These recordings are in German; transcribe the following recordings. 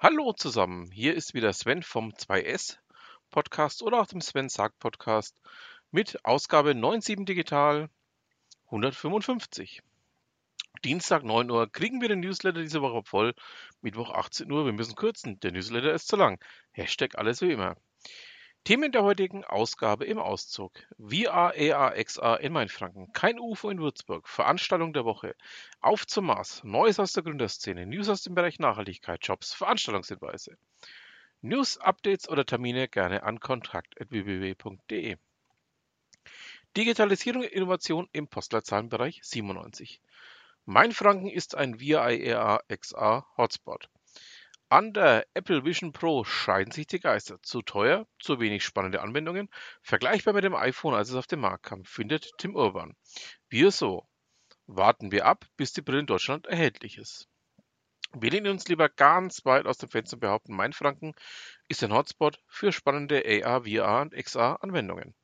Hallo zusammen, hier ist wieder Sven vom 2S Podcast oder auch dem Sven Sagt Podcast mit Ausgabe 97 Digital 155. Dienstag 9 Uhr kriegen wir den Newsletter diese Woche voll. Mittwoch 18 Uhr, wir müssen kürzen. Der Newsletter ist zu lang. Hashtag alles wie immer. Themen der heutigen Ausgabe im Auszug. VR, AR, XR in Mainfranken. Kein UFO in Würzburg. Veranstaltung der Woche. Auf zum Mars. Neues aus der Gründerszene. News aus dem Bereich Nachhaltigkeit, Jobs, Veranstaltungshinweise. News, Updates oder Termine gerne an kontakt.www.de. Digitalisierung und Innovation im Postleitzahlenbereich 97. Mainfranken ist ein VR, AR, XR Hotspot. An der Apple Vision Pro scheiden sich die Geister. Zu teuer, zu wenig spannende Anwendungen, vergleichbar mit dem iPhone, als es auf den Markt kam, findet Tim Urban. Wir so. Warten wir ab, bis die Brille in Deutschland erhältlich ist. Wir lehnen uns lieber ganz weit aus dem Fenster und behaupten, Mainfranken ist ein Hotspot für spannende AR, VR und XR Anwendungen.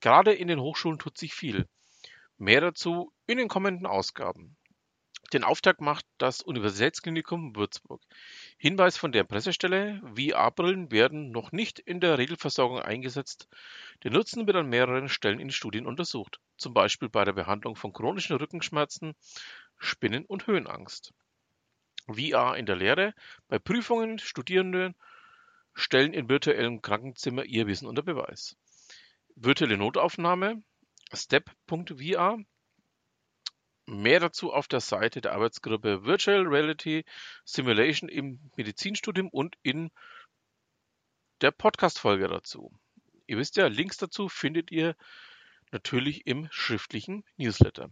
Gerade in den Hochschulen tut sich viel. Mehr dazu in den kommenden Ausgaben. Den Auftakt macht das Universitätsklinikum Würzburg. Hinweis von der Pressestelle: VR-Brillen werden noch nicht in der Regelversorgung eingesetzt. Der Nutzen wird an mehreren Stellen in Studien untersucht, zum Beispiel bei der Behandlung von chronischen Rückenschmerzen, Spinnen und Höhenangst. VR in der Lehre: Bei Prüfungen Studierende stellen in virtuellem Krankenzimmer ihr Wissen unter Beweis. Virtuelle Notaufnahme Step.VR Mehr dazu auf der Seite der Arbeitsgruppe Virtual Reality Simulation im Medizinstudium und in der Podcast-Folge dazu. Ihr wisst ja, Links dazu findet ihr natürlich im schriftlichen Newsletter.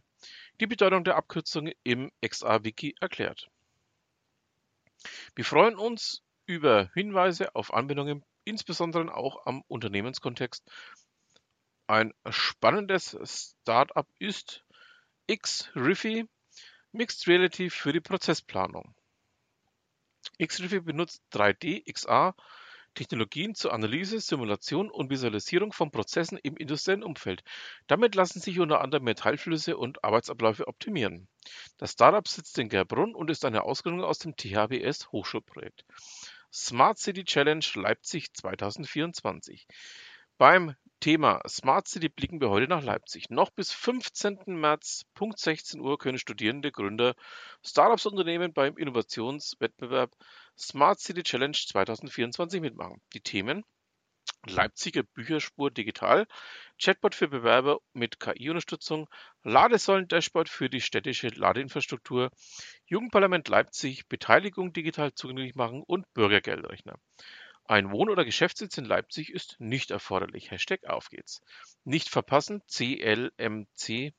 Die Bedeutung der Abkürzung im XR-Wiki erklärt. Wir freuen uns über Hinweise auf Anwendungen, insbesondere auch am Unternehmenskontext. Ein spannendes Startup ist Xrify Mixed Reality für die Prozessplanung. Xrify benutzt 3D-XR-Technologien zur Analyse, Simulation und Visualisierung von Prozessen im industriellen Umfeld. Damit lassen sich unter anderem Metallflüsse und Arbeitsabläufe optimieren. Das Startup sitzt in Gerbrunn und ist eine Ausgründung aus dem THWS Hochschulprojekt. Smart City Challenge Leipzig 2024. Beim Thema Smart City blicken wir heute nach Leipzig. Noch bis 15. März, Punkt 16 Uhr, können Studierende, Gründer, Startups und Unternehmen beim Innovationswettbewerb Smart City Challenge 2024 mitmachen. Die Themen Leipziger Bücherspur digital, Chatbot für Bewerber mit KI-Unterstützung, Ladesäulen-Dashboard für die städtische Ladeinfrastruktur, Jugendparlament Leipzig, Beteiligung digital zugänglich machen und Bürgergeldrechner. Ein Wohn oder Geschäftssitz in Leipzig ist nicht erforderlich. Hashtag auf geht's. Nicht verpassen, CLMC,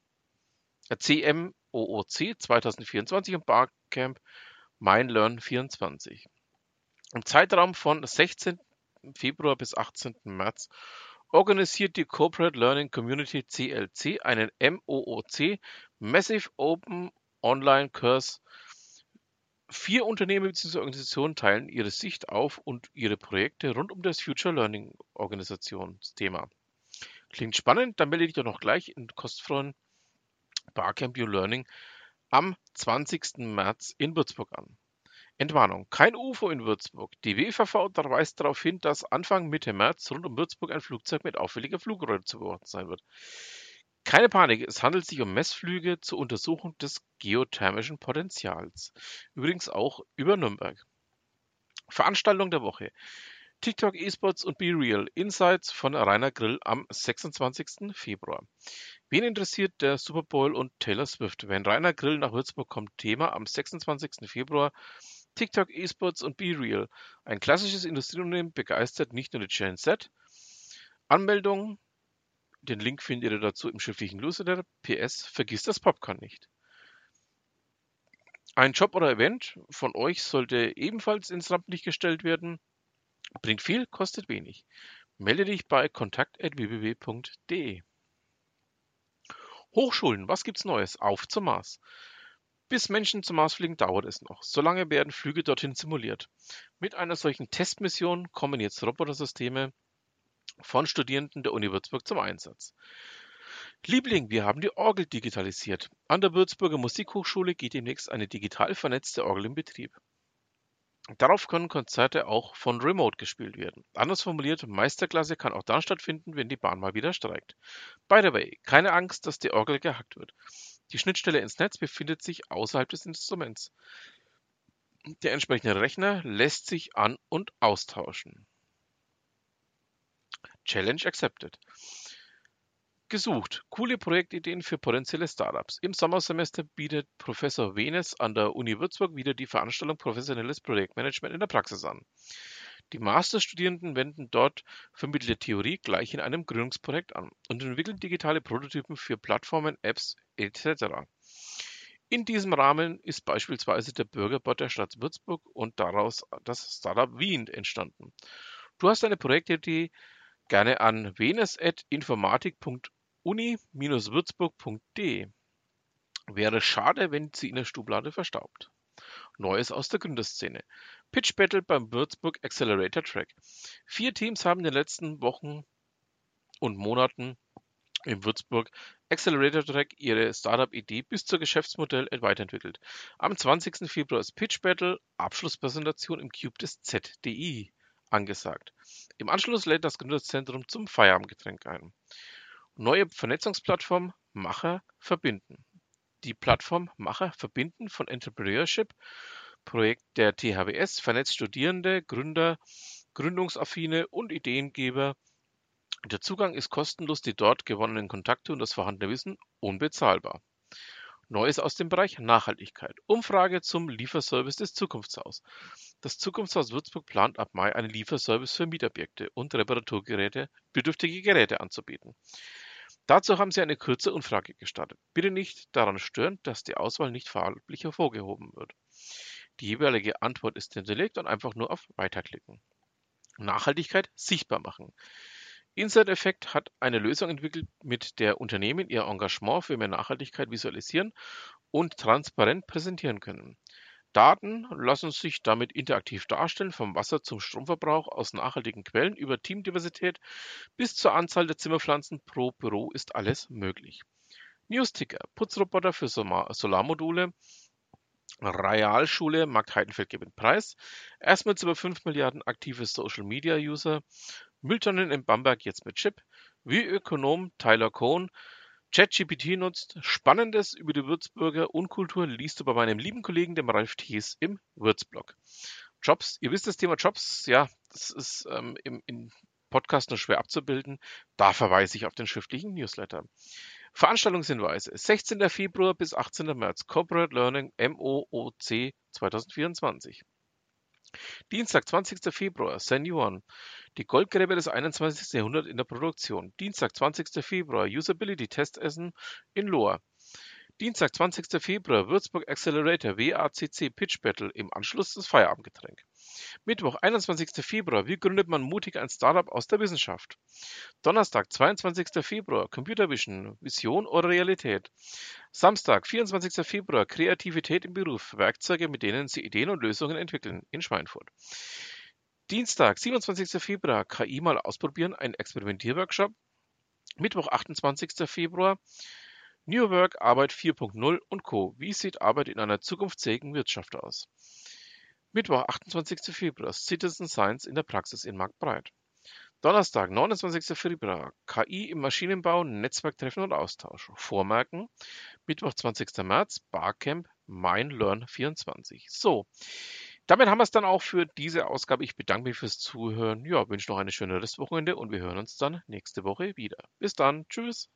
äh, CMOOC 2024 und Barcamp MeinLearn24. Im Zeitraum von 16. Februar bis 18. März organisiert die Corporate Learning Community CLC einen MOOC Massive Open Online Course Vier Unternehmen bzw. Organisationen teilen ihre Sicht auf und ihre Projekte rund um das Future Learning Organisationsthema. Klingt spannend? Dann melde dich doch noch gleich in kostenfreien Barcamp Your Learning am 20. März in Würzburg an. Entwarnung. Kein UFO in Würzburg. Die WVV weist darauf hin, dass Anfang Mitte März rund um Würzburg ein Flugzeug mit auffälliger Flugrolle zu beobachten sein wird. Keine Panik, es handelt sich um Messflüge zur Untersuchung des geothermischen Potenzials. Übrigens auch über Nürnberg. Veranstaltung der Woche. TikTok eSports und BeReal Insights von Rainer Grill am 26. Februar. Wen interessiert der Super Bowl und Taylor Swift? Wenn Rainer Grill nach Würzburg kommt, Thema am 26. Februar TikTok eSports und BeReal. Ein klassisches Industrieunternehmen begeistert nicht nur die Gen Z. Anmeldung den Link findet ihr dazu im schriftlichen Newsletter. PS, vergisst das Popcorn nicht. Ein Job oder Event von euch sollte ebenfalls ins Rampenlicht gestellt werden. Bringt viel, kostet wenig. Melde dich bei kontakt.www.de. Hochschulen, was gibt's Neues? Auf zum Mars. Bis Menschen zum Mars fliegen, dauert es noch. Solange werden Flüge dorthin simuliert. Mit einer solchen Testmission kommen jetzt Robotersysteme von Studierenden der Uni Würzburg zum Einsatz. Liebling, wir haben die Orgel digitalisiert. An der Würzburger Musikhochschule geht demnächst eine digital vernetzte Orgel in Betrieb. Darauf können Konzerte auch von Remote gespielt werden. Anders formuliert, Meisterklasse kann auch dann stattfinden, wenn die Bahn mal wieder streikt. By the way, keine Angst, dass die Orgel gehackt wird. Die Schnittstelle ins Netz befindet sich außerhalb des Instruments. Der entsprechende Rechner lässt sich an- und austauschen. Challenge accepted. Gesucht. Coole Projektideen für potenzielle Startups. Im Sommersemester bietet Professor Wenes an der Uni Würzburg wieder die Veranstaltung Professionelles Projektmanagement in der Praxis an. Die Masterstudierenden wenden dort vermittelte Theorie gleich in einem Gründungsprojekt an und entwickeln digitale Prototypen für Plattformen, Apps etc. In diesem Rahmen ist beispielsweise der Bürgerbot der Stadt Würzburg und daraus das Startup Wien entstanden. Du hast eine Projektidee gerne an venes.informatik.de uni-würzburg.de. Wäre schade, wenn sie in der Schublade verstaubt. Neues aus der Gründerszene. Pitch Battle beim Würzburg Accelerator Track. Vier Teams haben in den letzten Wochen und Monaten im Würzburg Accelerator Track ihre Startup-Idee bis zur Geschäftsmodell weiterentwickelt. Am 20. Februar ist Pitch Battle Abschlusspräsentation im Cube des ZDI angesagt. Im Anschluss lädt das Gründerzentrum zum Feierabendgetränk ein. Neue Vernetzungsplattform Macher verbinden. Die Plattform Macher verbinden von Entrepreneurship Projekt der THWS vernetzt Studierende, Gründer, Gründungsaffine und Ideengeber. Der Zugang ist kostenlos, die dort gewonnenen Kontakte und das vorhandene Wissen unbezahlbar. Neues aus dem Bereich Nachhaltigkeit. Umfrage zum Lieferservice des Zukunftshaus. Das Zukunftshaus Würzburg plant ab Mai einen Lieferservice für Mietobjekte und Reparaturgeräte, bedürftige Geräte anzubieten. Dazu haben sie eine kurze Umfrage gestartet. Bitte nicht daran stören, dass die Auswahl nicht farblich hervorgehoben wird. Die jeweilige Antwort ist hinterlegt und einfach nur auf Weiterklicken. Nachhaltigkeit sichtbar machen. Insert Effect hat eine Lösung entwickelt, mit der Unternehmen ihr Engagement für mehr Nachhaltigkeit visualisieren und transparent präsentieren können. Daten lassen sich damit interaktiv darstellen, vom Wasser zum Stromverbrauch aus nachhaltigen Quellen über Teamdiversität bis zur Anzahl der Zimmerpflanzen pro Büro ist alles möglich. Newsticker, Putzroboter für Solarmodule, Realschule Markt Heidenfeld gewinnt Preis, erstmals über 5 Milliarden aktive Social Media User, Mülltonnen in Bamberg jetzt mit Chip, wie Ökonom Tyler Cohn ChatGPT nutzt. Spannendes über die Würzburger Unkultur liest du bei meinem lieben Kollegen, dem Ralf Thies, im Würzblog. Jobs, ihr wisst das Thema Jobs, ja, das ist ähm, im, im Podcast nur schwer abzubilden. Da verweise ich auf den schriftlichen Newsletter. Veranstaltungshinweise. 16. Februar bis 18. März Corporate Learning MOOC 2024. Dienstag, 20. Februar, Senioren. Die Goldgräber des 21. Jahrhunderts in der Produktion. Dienstag, 20. Februar, Usability-Testessen in Lohr. Dienstag, 20. Februar, Würzburg Accelerator WACC Pitch Battle im Anschluss das Feierabendgetränk. Mittwoch, 21. Februar, wie gründet man mutig ein Startup aus der Wissenschaft? Donnerstag, 22. Februar, Computer Vision, Vision oder Realität? Samstag, 24. Februar, Kreativität im Beruf, Werkzeuge, mit denen Sie Ideen und Lösungen entwickeln, in Schweinfurt. Dienstag, 27. Februar, KI mal ausprobieren, ein Experimentierworkshop. Mittwoch, 28. Februar, New Work, Arbeit 4.0 und Co. Wie sieht Arbeit in einer zukunftsfähigen Wirtschaft aus? Mittwoch, 28. Februar, Citizen Science in der Praxis in Marktbreit. Donnerstag, 29. Februar, KI im Maschinenbau, Netzwerktreffen und Austausch. Vormerken, Mittwoch, 20. März, Barcamp, MeinLearn24. So, damit haben wir es dann auch für diese Ausgabe. Ich bedanke mich fürs Zuhören. Ja, wünsche noch eine schöne Restwochenende und wir hören uns dann nächste Woche wieder. Bis dann. Tschüss.